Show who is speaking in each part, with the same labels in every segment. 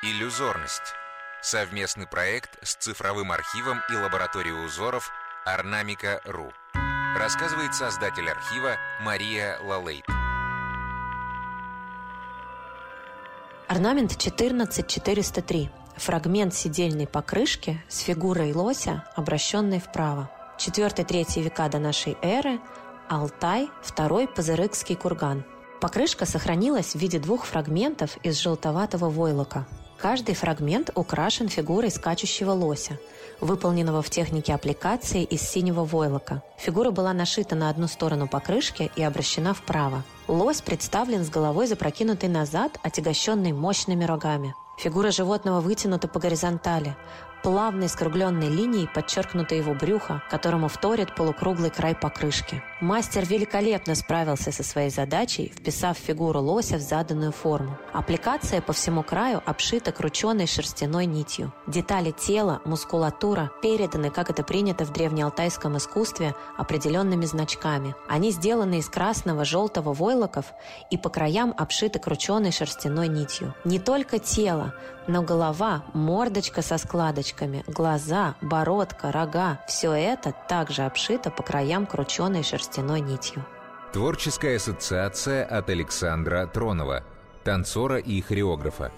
Speaker 1: Иллюзорность. Совместный проект с цифровым архивом и лабораторией узоров Орнамика.ру. Рассказывает создатель архива Мария Лалейт.
Speaker 2: Орнамент 14403. Фрагмент сидельной покрышки с фигурой лося, обращенной вправо. 4-3 века до нашей эры. Алтай, второй Пазырыкский курган. Покрышка сохранилась в виде двух фрагментов из желтоватого войлока. Каждый фрагмент украшен фигурой скачущего лося, выполненного в технике аппликации из синего войлока. Фигура была нашита на одну сторону покрышки и обращена вправо. Лось представлен с головой запрокинутой назад, отягощенной мощными рогами. Фигура животного вытянута по горизонтали. Плавной скругленной линией подчеркнуто его брюхо, которому вторит полукруглый край покрышки. Мастер великолепно справился со своей задачей, вписав фигуру лося в заданную форму. Аппликация по всему краю обшита крученной шерстяной нитью. Детали тела, мускулатура переданы, как это принято в древнеалтайском искусстве, определенными значками. Они сделаны из красного, желтого войлоков и по краям обшиты крученной шерстяной нитью. Не только тело, но голова, мордочка со складочками, глаза, бородка, рога – все это также обшито по краям крученной шерстяной нитью.
Speaker 1: Творческая ассоциация от Александра Тронова, танцора и хореографа.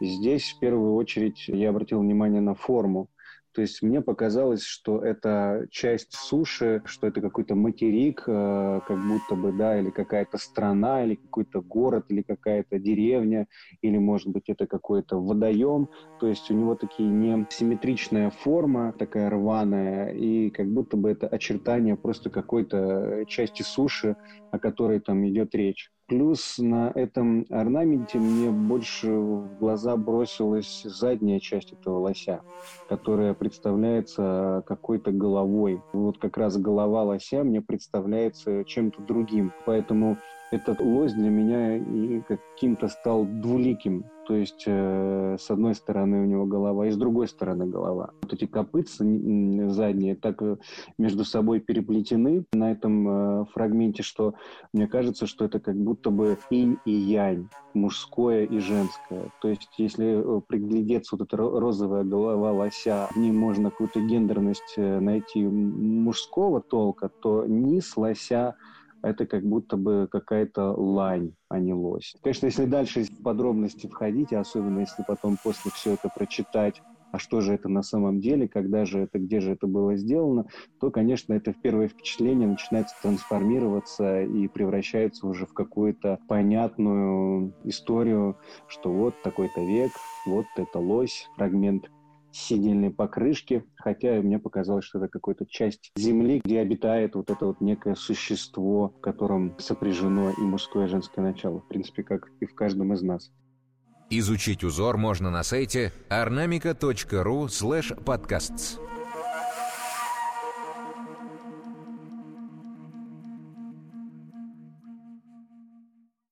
Speaker 3: Здесь в первую очередь я обратил внимание на форму. То есть мне показалось, что это часть суши, что это какой-то материк, э, как будто бы, да, или какая-то страна, или какой-то город, или какая-то деревня, или, может быть, это какой-то водоем. То есть у него такие не симметричная форма, такая рваная, и как будто бы это очертание просто какой-то части суши, о которой там идет речь. Плюс на этом орнаменте мне больше в глаза бросилась задняя часть этого лося, которая представляется какой-то головой. Вот как раз голова лося мне представляется чем-то другим. Поэтому этот лось для меня и каким-то стал двуликим. То есть э, с одной стороны у него голова, и с другой стороны голова. Вот эти копытца задние так э, между собой переплетены на этом э, фрагменте, что мне кажется, что это как будто бы инь и янь, мужское и женское. То есть если э, приглядеться, вот эта розовая голова лося, в ней можно какую-то гендерность э, найти мужского толка, то низ лося это как будто бы какая-то лань, а не лось. Конечно, если дальше в подробности входить, особенно если потом после все это прочитать, а что же это на самом деле, когда же это, где же это было сделано, то, конечно, это первое впечатление начинается трансформироваться и превращается уже в какую-то понятную историю, что вот такой-то век, вот это лось, фрагмент сидельной покрышки, хотя мне показалось, что это какая-то часть земли, где обитает вот это вот некое существо, в котором сопряжено и мужское, и женское начало, в принципе, как и в каждом из нас.
Speaker 1: Изучить узор можно на сайте ornamica.ru slash podcasts.